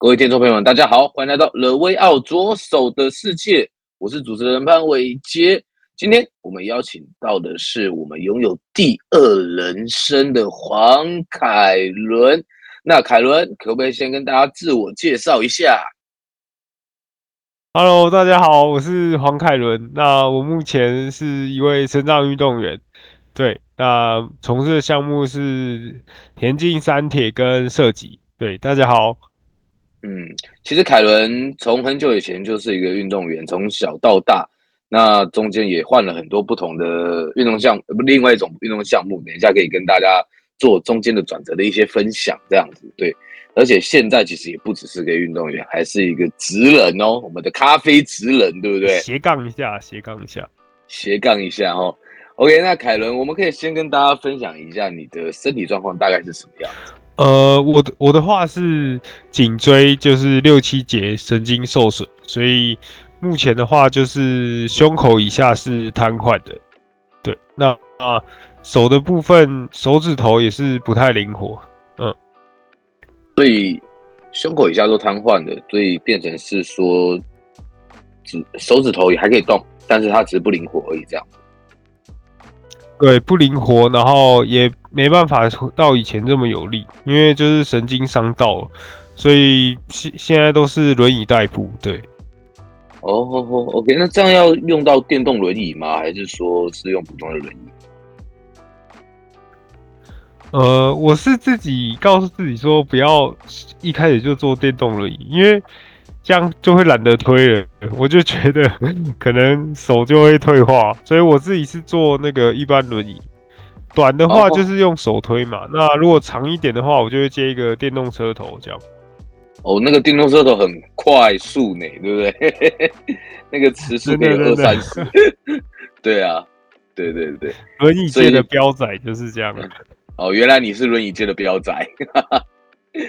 各位听众朋友们，大家好，欢迎来到《The Way Out 左手的世界》，我是主持人潘伟杰。今天我们邀请到的是我们拥有第二人生的黄凯伦。那凯伦，可不可以先跟大家自我介绍一下？Hello，大家好，我是黄凯伦。那我目前是一位身障运动员，对，那从事的项目是田径、三铁跟射击。对，大家好。嗯，其实凯伦从很久以前就是一个运动员，从小到大，那中间也换了很多不同的运动项，不，另外一种运动项目，等一下可以跟大家做中间的转折的一些分享，这样子对。而且现在其实也不只是个运动员，还是一个职人哦，我们的咖啡职人，对不对？斜杠一下，斜杠一下，斜杠一下哦。OK，那凯伦，我们可以先跟大家分享一下你的身体状况大概是什么样子？呃，我的我的话是颈椎就是六七节神经受损，所以目前的话就是胸口以下是瘫痪的。对，那啊手的部分手指头也是不太灵活，嗯，所以胸口以下都瘫痪的，所以变成是说指手指头也还可以动，但是它只是不灵活而已，这样。对，不灵活，然后也没办法到以前这么有力，因为就是神经伤到了，所以现现在都是轮椅代步。对，哦哦哦，OK，那这样要用到电动轮椅吗？还是说是用普通的轮椅？呃，我是自己告诉自己说，不要一开始就坐电动轮椅，因为。这样就会懒得推了，我就觉得 可能手就会退化，所以我自己是坐那个一般轮椅。短的话就是用手推嘛，哦、那如果长一点的话，我就会接一个电动车头这样。哦，那个电动车头很快速呢，对不对？那个时速可以二三十。对啊，对对对，轮椅界的标仔就是这样。哦，原来你是轮椅界的标仔。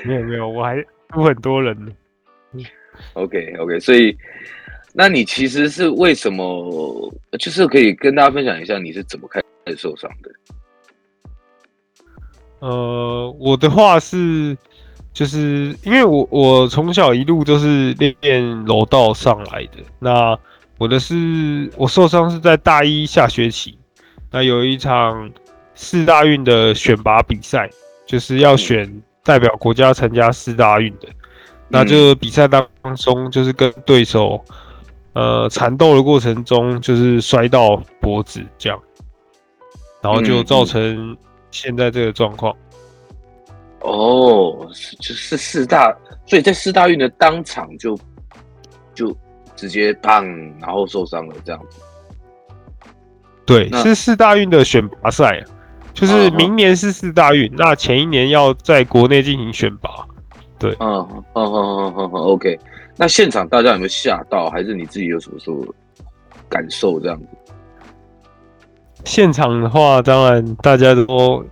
没有没有，我还有很多人呢。OK OK，所以，那你其实是为什么？就是可以跟大家分享一下你是怎么开始受伤的？呃，我的话是，就是因为我我从小一路都是练练柔道上来的。那我的是，我受伤是在大一下学期，那有一场四大运的选拔比赛，就是要选代表国家参加四大运的。那就比赛当中，就是跟对手，呃，缠斗的过程中，就是摔到脖子这样，然后就造成现在这个状况。哦，就是四大，所以在四大运的当场就就直接胖，然后受伤了这样子。对，是四大运的选拔赛，就是明年是四大运，那前一年要在国内进行选拔。对，嗯，嗯嗯嗯嗯 OK 那现场大家有没有吓到，还是你自己有什么时候感受这样子？现场的话，当然大家都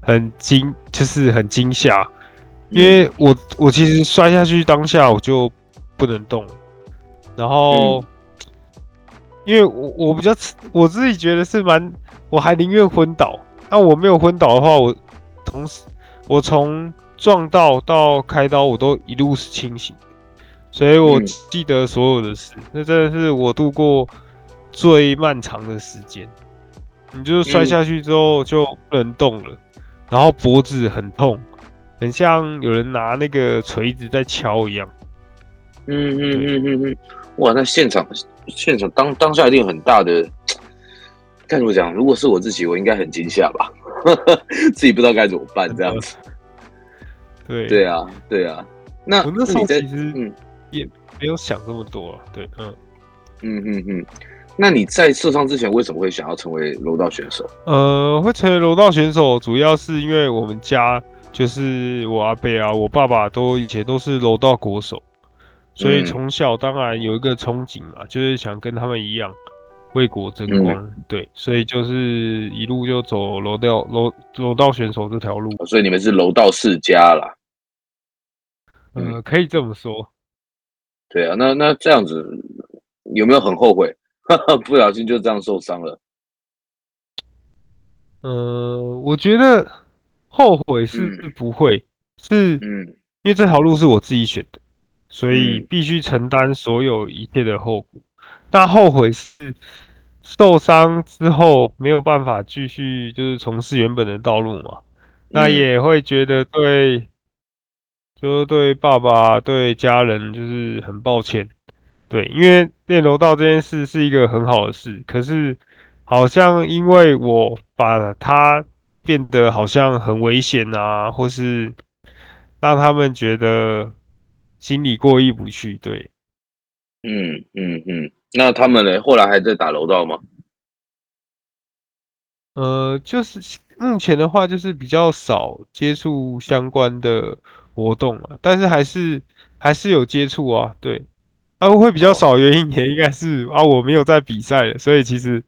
很惊，就是很惊吓，因为我我其实摔下去当下我就不能动，然后、嗯、因为我我比较我自己觉得是蛮，我还宁愿昏倒。那我没有昏倒的话，我同时我从。撞到到开刀，我都一路是清醒，所以我记得所有的事。嗯、那真的是我度过最漫长的时间。你就是摔下去之后就不能动了，嗯、然后脖子很痛，很像有人拿那个锤子在敲一样。嗯嗯嗯嗯嗯，哇！那现场现场当当下一定很大的，该怎么讲？如果是我自己，我应该很惊吓吧，自己不知道该怎么办这样子。对对啊，对啊。那我那时候其实嗯也没有想这么多啊。对，嗯嗯嗯嗯。那你在受伤之前为什么会想要成为柔道选手？呃，会成为柔道选手，主要是因为我们家就是我阿伯啊，我爸爸都以前都是柔道国手，所以从小当然有一个憧憬嘛，就是想跟他们一样为国争光。嗯、对，所以就是一路就走柔道柔柔道选手这条路。所以你们是柔道世家啦。呃，可以这么说。对啊，那那这样子有没有很后悔？不小心就这样受伤了。呃，我觉得后悔是不会，嗯、是，嗯，因为这条路是我自己选的，所以必须承担所有一切的后果。那、嗯、后悔是受伤之后没有办法继续就是从事原本的道路嘛？那也会觉得对，就是对爸爸对家人就是很抱歉。对，因为练柔道这件事是一个很好的事，可是好像因为我把它变得好像很危险啊，或是让他们觉得心里过意不去。对，嗯嗯嗯，那他们呢？后来还在打柔道吗？呃，就是目前的话，就是比较少接触相关的活动啊，但是还是还是有接触啊，对。啊，会比较少，原因也应该是啊，我没有在比赛，所以其实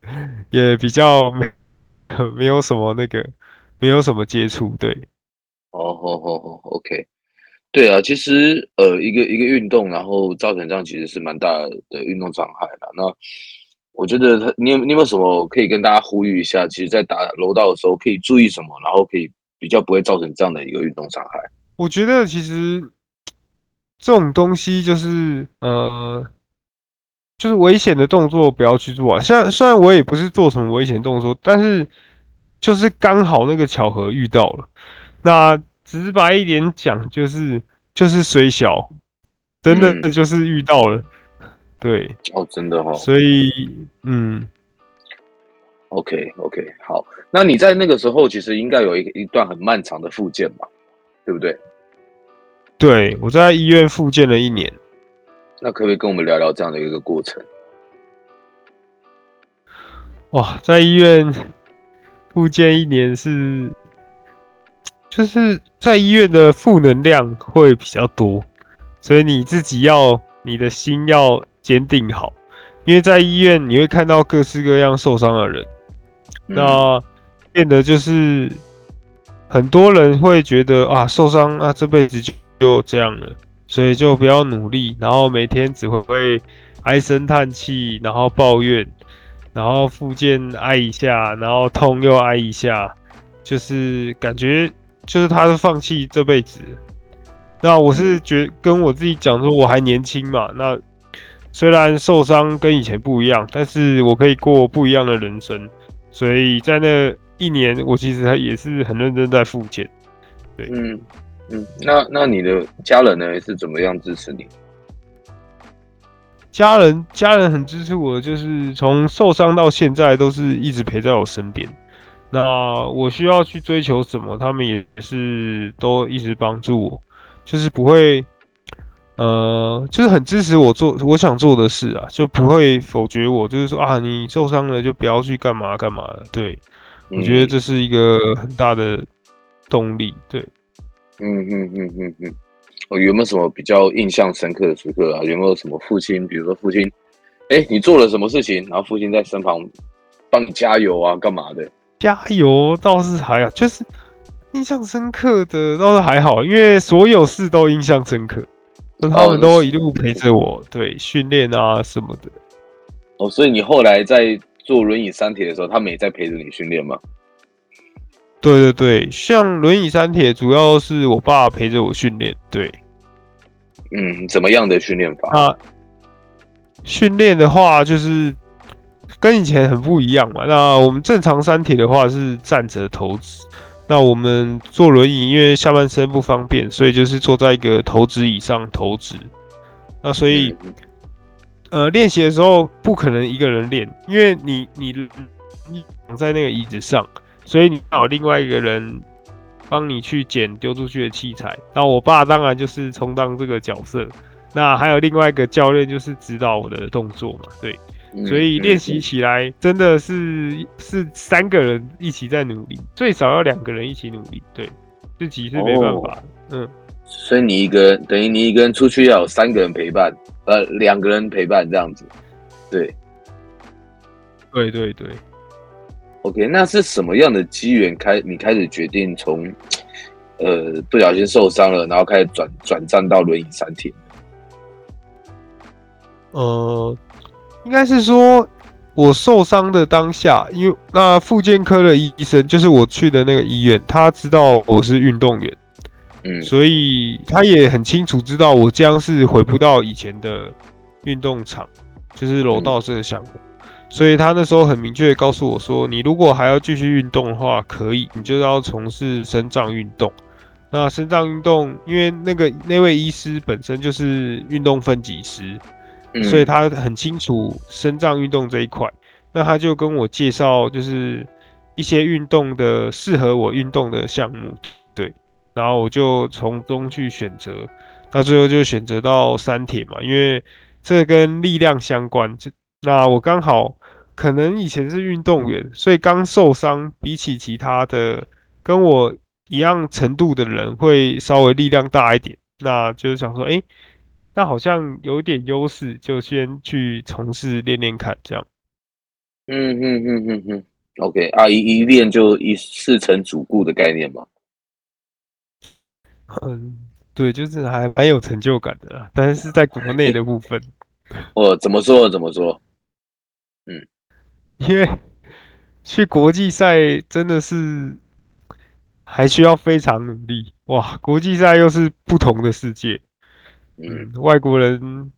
也比较没 没有什么那个，没有什么接触，对。哦好好好，OK，对啊，其实呃，一个一个运动，然后造成这样，其实是蛮大的运动伤害的。那我觉得他，你有你有没有什么可以跟大家呼吁一下？其实，在打柔道的时候可以注意什么，然后可以比较不会造成这样的一个运动伤害？我觉得其实。这种东西就是呃，就是危险的动作不要去做啊。虽然虽然我也不是做什么危险动作，但是就是刚好那个巧合遇到了。那直白一点讲，就是就是虽小，真的就是遇到了。嗯、对，哦，真的哦。所以，嗯，OK OK，好。那你在那个时候其实应该有一一段很漫长的复健吧，对不对？对，我在医院复健了一年，那可不可以跟我们聊聊这样的一个过程？哇，在医院复健一年是，就是在医院的负能量会比较多，所以你自己要你的心要坚定好，因为在医院你会看到各式各样受伤的人，嗯、那变得就是很多人会觉得啊，受伤啊，这辈子就。就这样了，所以就不要努力，然后每天只会会唉声叹气，然后抱怨，然后复健挨一下，然后痛又挨一下，就是感觉就是他是放弃这辈子。那我是觉跟我自己讲说，我还年轻嘛，那虽然受伤跟以前不一样，但是我可以过不一样的人生。所以在那一年，我其实也是很认真在复健。对，嗯。嗯，那那你的家人呢是怎么样支持你？家人家人很支持我，就是从受伤到现在都是一直陪在我身边。那我需要去追求什么，他们也是都一直帮助我，就是不会，呃，就是很支持我做我想做的事啊，就不会否决我，就是说啊，你受伤了就不要去干嘛干嘛了。对，我觉得这是一个很大的动力。对。嗯嗯嗯嗯嗯，哦，有没有什么比较印象深刻的时刻啊？有没有什么父亲，比如说父亲，哎，你做了什么事情，然后父亲在身旁帮你加油啊，干嘛的？加油倒是还好，就是印象深刻的倒是还好，因为所有事都印象深刻，他们都一路陪着我，对，训练啊什么的。哦，所以你后来在做轮椅三铁的时候，他们也在陪着你训练吗？对对对，像轮椅三铁，主要是我爸陪着我训练。对，嗯，怎么样的训练法？啊，训练的话就是跟以前很不一样嘛。那我们正常三铁的话是站着投掷，那我们坐轮椅，因为下半身不方便，所以就是坐在一个投掷椅上投掷。那所以，呃，练习的时候不可能一个人练，因为你你你躺在那个椅子上。所以你找另外一个人帮你去捡丢出去的器材，那我爸当然就是充当这个角色，那还有另外一个教练就是指导我的动作嘛，对，所以练习起来真的是是三个人一起在努力，最少要两个人一起努力，对。自己是没办法。哦、嗯，所以你一个人等于你一个人出去要有三个人陪伴，呃，两个人陪伴这样子。对，对对对。OK，那是什么样的机缘开你开始决定从呃不小心受伤了，然后开始转转战到轮椅三铁？呃，应该是说。我受伤的当下，因为那复健科的医生就是我去的那个医院，他知道我是运动员，嗯，所以他也很清楚知道我将是回不到以前的运动场，就是柔道这个项目，所以他那时候很明确的告诉我说，你如果还要继续运动的话，可以，你就要从事身障运动。那身障运动，因为那个那位医师本身就是运动分级师。所以他很清楚身障运动这一块，那他就跟我介绍，就是一些运动的适合我运动的项目，对，然后我就从中去选择，那最后就选择到三铁嘛，因为这跟力量相关。就那我刚好可能以前是运动员，所以刚受伤，比起其他的跟我一样程度的人，会稍微力量大一点，那就是想说，哎。那好像有点优势，就先去从事练练看，这样。嗯嗯嗯嗯嗯，OK 啊，一一练就一事成主顾的概念嘛。嗯，对，就是还蛮有成就感的啦，但是是在国内的部分。我怎么说？怎么说？嗯，因为去国际赛真的是还需要非常努力哇！国际赛又是不同的世界。嗯，外国人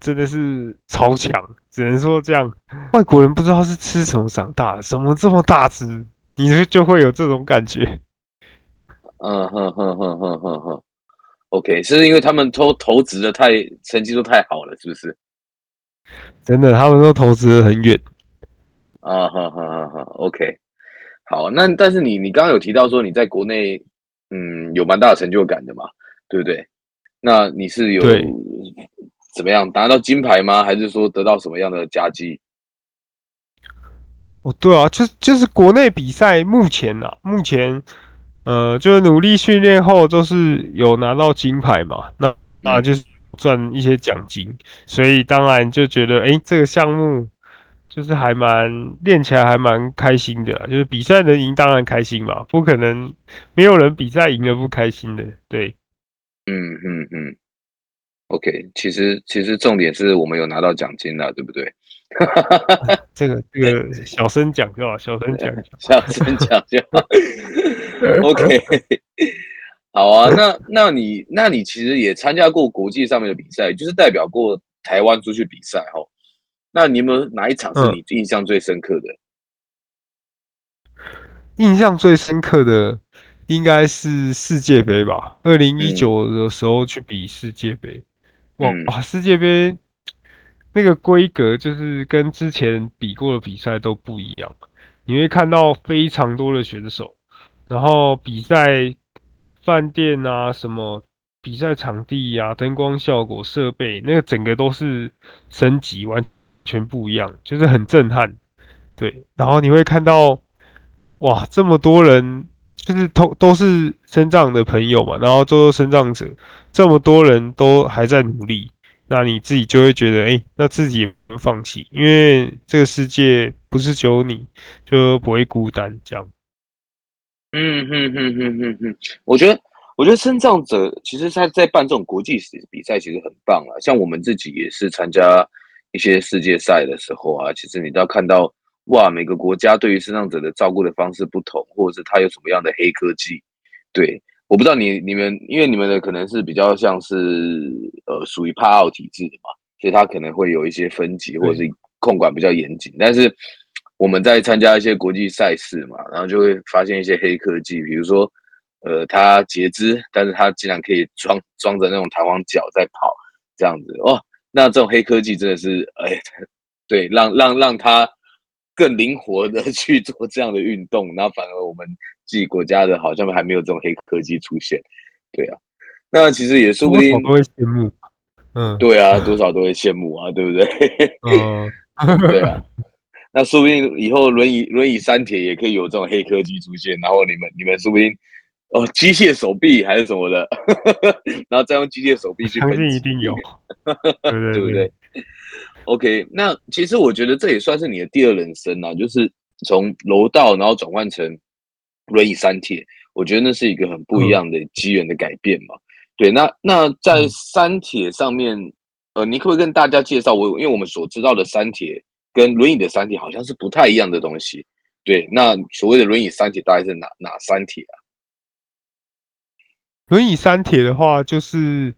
真的是超强，只能说这样。外国人不知道是吃什么长大的，怎么这么大只？你就就会有这种感觉。嗯哼哼哼哼哼哼。OK，是因为他们都投资的太成绩都太好了，是不是？真的，他们都投资的很远。啊哈哈哈哈。OK，好，那但是你你刚刚有提到说你在国内嗯有蛮大的成就感的嘛，对不对？那你是有怎么样拿到金牌吗？还是说得到什么样的佳绩？哦，对啊，就就是国内比赛，目前啊，目前呃，就是努力训练后都是有拿到金牌嘛，那那就是赚一些奖金，所以当然就觉得，哎，这个项目就是还蛮练起来还蛮开心的，就是比赛能赢当然开心嘛，不可能没有人比赛赢了不开心的，对。嗯嗯嗯，OK，其实其实重点是我们有拿到奖金了，对不对？这个这个小声讲就好，小声讲，小声讲就好。OK，好啊，那那你那你其实也参加过国际上面的比赛，就是代表过台湾出去比赛哈。那你有没有哪一场是你印象最深刻的？嗯、印象最深刻的。应该是世界杯吧，二零一九的时候去比世界杯，嗯、哇，世界杯那个规格就是跟之前比过的比赛都不一样，你会看到非常多的选手，然后比赛饭店啊，什么比赛场地啊，灯光效果、设备，那个整个都是升级，完全不一样，就是很震撼，对，然后你会看到，哇，这么多人。就是都都是生障的朋友嘛，然后都是身障者，这么多人都还在努力，那你自己就会觉得，哎、那自己也不能放弃，因为这个世界不是只有你，就不会孤单这样。嗯哼哼哼哼哼，我觉得，我觉得生障者其实他在办这种国际比赛其实很棒啊，像我们自己也是参加一些世界赛的时候啊，其实你都要看到。哇，每个国家对于身障者的照顾的方式不同，或者是他有什么样的黑科技？对，我不知道你你们，因为你们的可能是比较像是呃属于帕奥体制的嘛，所以他可能会有一些分级或者是控管比较严谨。但是我们在参加一些国际赛事嘛，然后就会发现一些黑科技，比如说呃他截肢，但是他竟然可以装装着那种弹簧脚在跑这样子哦，那这种黑科技真的是哎，对，让让让他。更灵活的 去做这样的运动，然后反而我们自己国家的好像还没有这种黑科技出现，对啊，那其实也说不定多少都会羡慕，嗯，对啊，多少都会羡慕啊，对不对？嗯，对啊，那说不定以后轮椅轮椅三铁也可以有这种黑科技出现，然后你们你们说不定哦，机械手臂还是什么的，然后再用机械手臂去喷，相信一定有，对，对，对，对不对？OK，那其实我觉得这也算是你的第二人生啊，就是从楼道然后转换成轮椅三铁，我觉得那是一个很不一样的机缘的改变嘛。嗯、对，那那在三铁上面，嗯、呃，你可不可以跟大家介绍我？因为我们所知道的三铁跟轮椅的三铁好像是不太一样的东西。对，那所谓的轮椅三铁大概是哪哪三铁啊？轮椅三铁的话，就是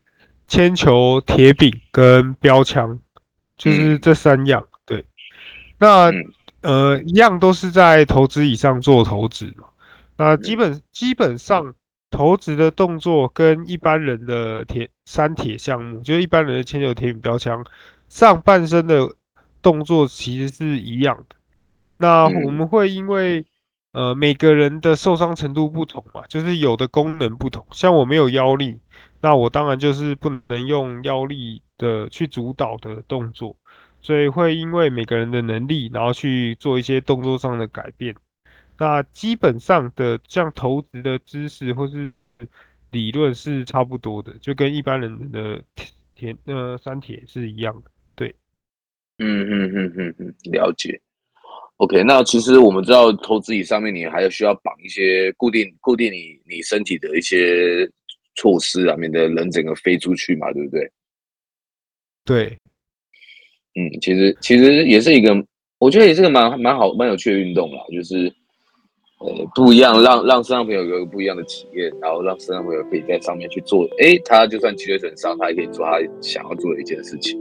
铅球、铁饼跟标枪，就是这三样。嗯、对，那、嗯、呃，一样都是在投掷椅上做投掷嘛。那基本基本上投掷的动作跟一般人的铁三铁项目，就是一般人的铅球、铁饼、标枪，上半身的动作其实是一样的。那我们会因为呃，每个人的受伤程度不同嘛，就是有的功能不同。像我没有腰力，那我当然就是不能用腰力的去主导的动作，所以会因为每个人的能力，然后去做一些动作上的改变。那基本上的像投掷的知识或是理论是差不多的，就跟一般人的铁呃三铁是一样的。对，嗯嗯嗯嗯嗯，了解。OK，那其实我们知道投资椅上面你还有需要绑一些固定固定你你身体的一些措施啊，免得人整个飞出去嘛，对不对？对，嗯，其实其实也是一个，我觉得也是个蛮蛮好蛮有趣的运动啦，就是呃不一样，让让身上朋友有一个不一样的体验，然后让身上朋友可以在上面去做，诶，他就算脊椎损伤，他也可以做他想要做的一件事情。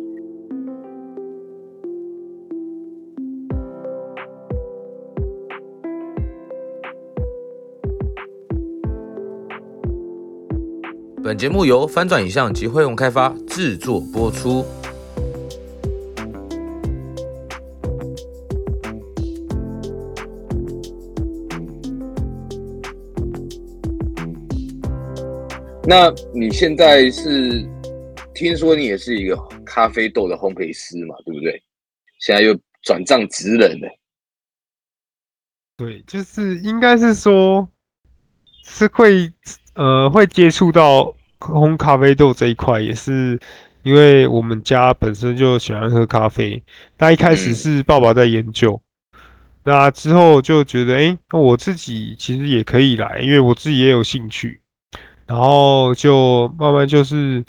本节目由翻转影像及辉洪开发制作播出。那你现在是听说你也是一个咖啡豆的烘焙师嘛？对不对？现在又转账职人了。对，就是应该是说，是会。呃，会接触到烘咖啡豆这一块，也是因为我们家本身就喜欢喝咖啡。那一开始是爸爸在研究，那之后就觉得，哎，那我自己其实也可以来，因为我自己也有兴趣。然后就慢慢就是，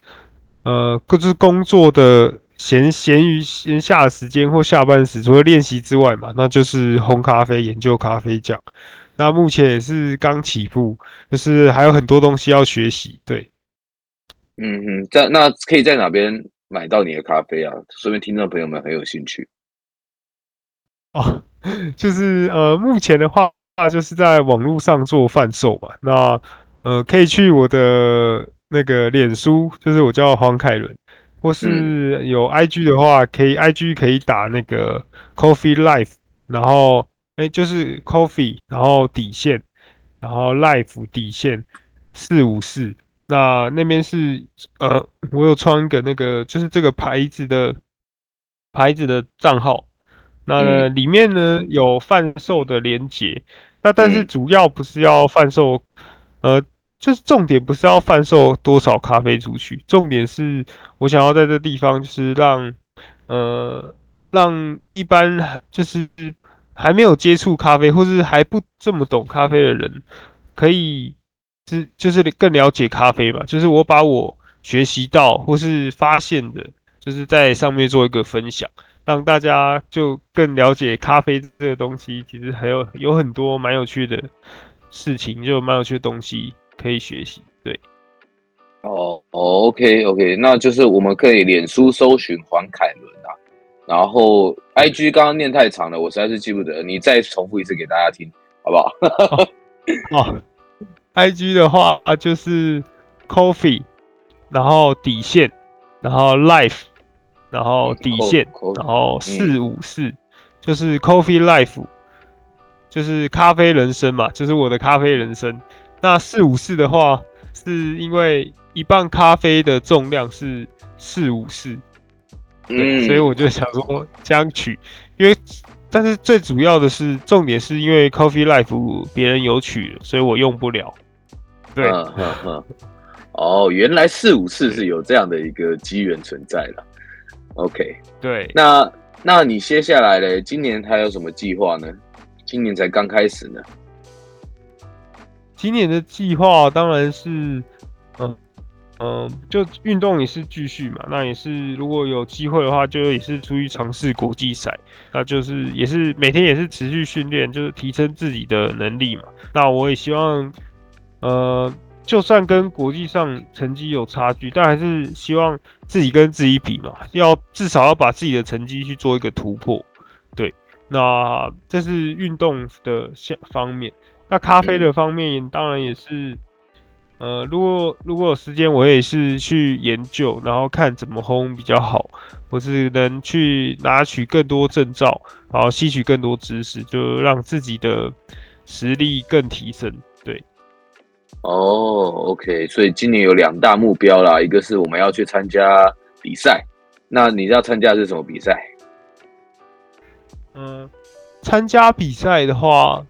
呃，各自工作的闲闲余闲暇的时间或下班时，除了练习之外嘛，那就是烘咖啡、研究咖啡酱。那目前也是刚起步，就是还有很多东西要学习。对，嗯嗯，在那可以在哪边买到你的咖啡啊？说明听众朋友们很有兴趣。哦，就是呃，目前的话就是在网络上做贩售嘛。那呃，可以去我的那个脸书，就是我叫黄凯伦，或是有 IG 的话，可以 IG 可以打那个 Coffee Life，然后。哎，就是 coffee，然后底线，然后 life 底线四五四。那那边是呃，我有创一个那个，就是这个牌子的牌子的账号。那里面呢有贩售的连接。那但是主要不是要贩售，呃，就是重点不是要贩售多少咖啡出去，重点是我想要在这地方就是让呃让一般就是。还没有接触咖啡，或是还不这么懂咖啡的人，可以是就是更了解咖啡吧。就是我把我学习到或是发现的，就是在上面做一个分享，让大家就更了解咖啡这个东西。其实还有有很多蛮有趣的事情，就蛮有趣的东西可以学习。对，哦，OK OK，那就是我们可以脸书搜寻黄凯伦啊。然后，IG 刚刚念太长了，我实在是记不得。你再重复一次给大家听，好不好？哦，IG 的话啊，就是 Coffee，然后底线，然后 Life，然后底线，然后四五四，就是 Coffee Life，就是咖啡人生嘛，就是我的咖啡人生。那四五四的话，是因为一磅咖啡的重量是四五四。对，所以我就想说这样取，因为但是最主要的是重点是因为 Coffee Life 别人有取，所以我用不了。对，嗯嗯嗯。哦，原来四五次是有这样的一个机缘存在的。OK，对。那那你接下来嘞？今年还有什么计划呢？今年才刚开始呢。今年的计划当然是，嗯嗯，就运动也是继续嘛。那也是如果有机会的话，就也是出去尝试国际赛。那就是也是每天也是持续训练，就是提升自己的能力嘛。那我也希望，呃。就算跟国际上成绩有差距，但还是希望自己跟自己比嘛，要至少要把自己的成绩去做一个突破。对，那这是运动的项方面。那咖啡的方面，当然也是，呃，如果如果有时间，我也是去研究，然后看怎么烘比较好，或是能去拿取更多证照，然后吸取更多知识，就让自己的实力更提升。对哦、oh，OK，所以今年有两大目标啦，一个是我们要去参加比赛，那你要参加的是什么比赛？嗯，参加比赛的话，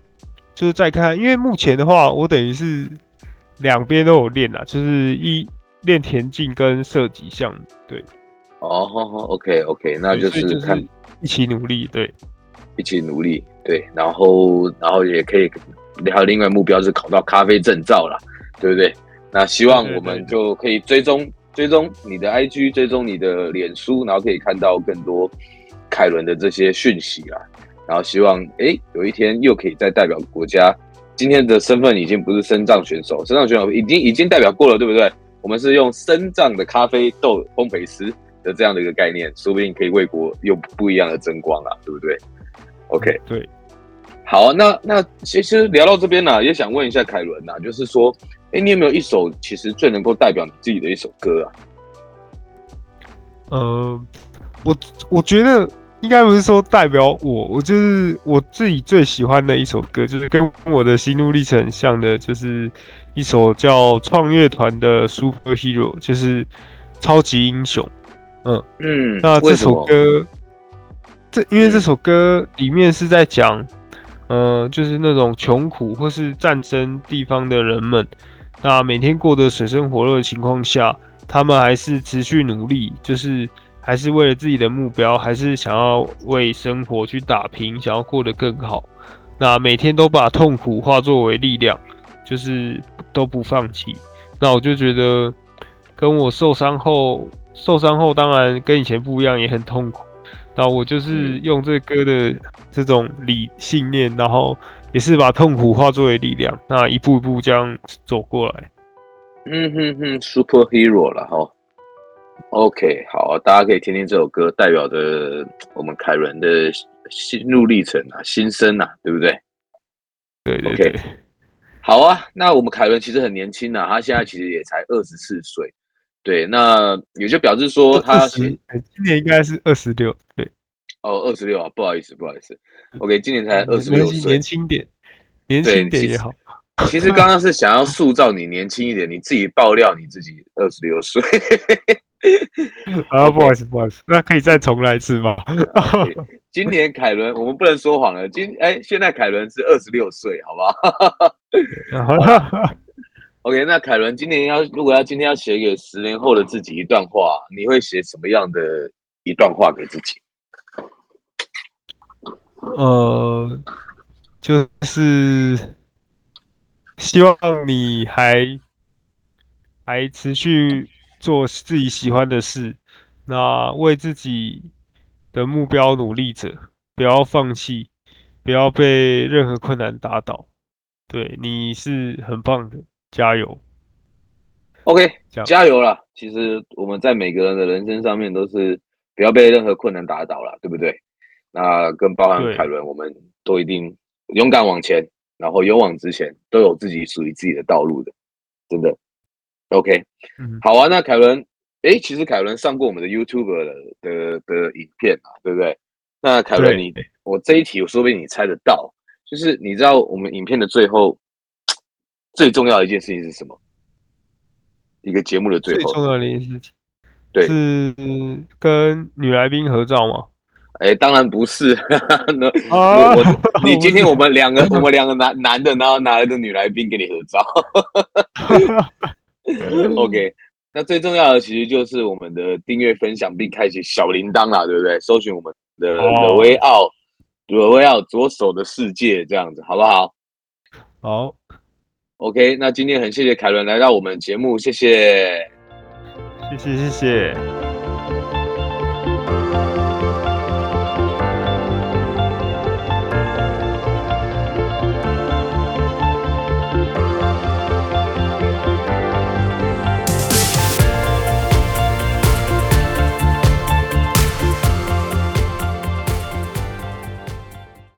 就是再看，因为目前的话，我等于是两边都有练啦，就是一练田径跟射击项目，对。哦，OK，OK，那就是看就是一起努力，对，一起努力，对，然后然后也可以。还有另外目标是考到咖啡证照啦，对不对？那希望我们就可以追踪追踪你的 IG，追踪你的脸书，然后可以看到更多凯伦的这些讯息啦。然后希望哎，有一天又可以再代表国家。今天的身份已经不是身藏选手，身藏选手已经已经代表过了，对不对？我们是用身藏的咖啡豆烘焙师的这样的一个概念，说不定可以为国用不一样的争光啊，对不对？OK，对。好啊，那那其实聊到这边呢、啊，也想问一下凯伦呐，就是说，哎，你有没有一首其实最能够代表你自己的一首歌啊？呃，我我觉得应该不是说代表我，我就是我自己最喜欢的一首歌，就是跟我的心路历程很像的，就是一首叫创乐团的《Super Hero》，就是超级英雄。嗯嗯，那这首歌，这因为这首歌里面是在讲。呃，就是那种穷苦或是战争地方的人们，那每天过得水深火热的情况下，他们还是持续努力，就是还是为了自己的目标，还是想要为生活去打拼，想要过得更好。那每天都把痛苦化作为力量，就是都不放弃。那我就觉得，跟我受伤后，受伤后当然跟以前不一样，也很痛苦。那我就是用这歌的这种理信念，然后也是把痛苦化作为力量，那一步一步这样走过来。嗯哼哼，Super Hero 了哈。OK，好，大家可以听听这首歌，代表着我们凯伦的心路历程啊，心声啊，对不对？对对对。Okay. 好啊，那我们凯伦其实很年轻啊，他现在其实也才二十四岁。对，那也就表示说他今年应该是二十六，对，哦，二十六啊，不好意思，不好意思，OK，今年才二十六岁，年轻点，年轻点也好。其实刚刚是想要塑造你年轻一点，你自己爆料你自己二十六岁。啊，不好意思，不好意思，那可以再重来一次吗？今年凯伦，我们不能说谎了，今哎，现在凯伦是二十六岁，好不好？OK，那凯伦今年要如果要今天要写给十年后的自己一段话，你会写什么样的一段话给自己？呃，就是希望你还还持续做自己喜欢的事，那为自己的目标努力着，不要放弃，不要被任何困难打倒。对，你是很棒的。加油，OK，加油了。其实我们在每个人的人生上面都是不要被任何困难打倒了，对不对？那更包含凯伦，我们都一定勇敢往前，然后勇往直前，都有自己属于自己的道路的，真的。OK，嗯，好啊。那凯伦，诶，其实凯伦上过我们的 YouTube 的的的影片啊，对不对？那凯伦，你我这一题，我说不定你猜得到，就是你知道我们影片的最后。最重要的一件事情是什么？一个节目的最后，最重要的一件事情，对，是跟女来宾合照吗？哎，当然不是。那啊、我我 你今天我们两个我们两个男男的，然后拿来个女来宾给你合照。OK，那最重要的其实就是我们的订阅、分享并开启小铃铛啦，对不对？搜寻我们的 The Way Out，The Way Out 左手的世界这样子，好不好？好，OK，那今天很谢谢凯伦来到我们节目，谢谢，谢谢谢谢。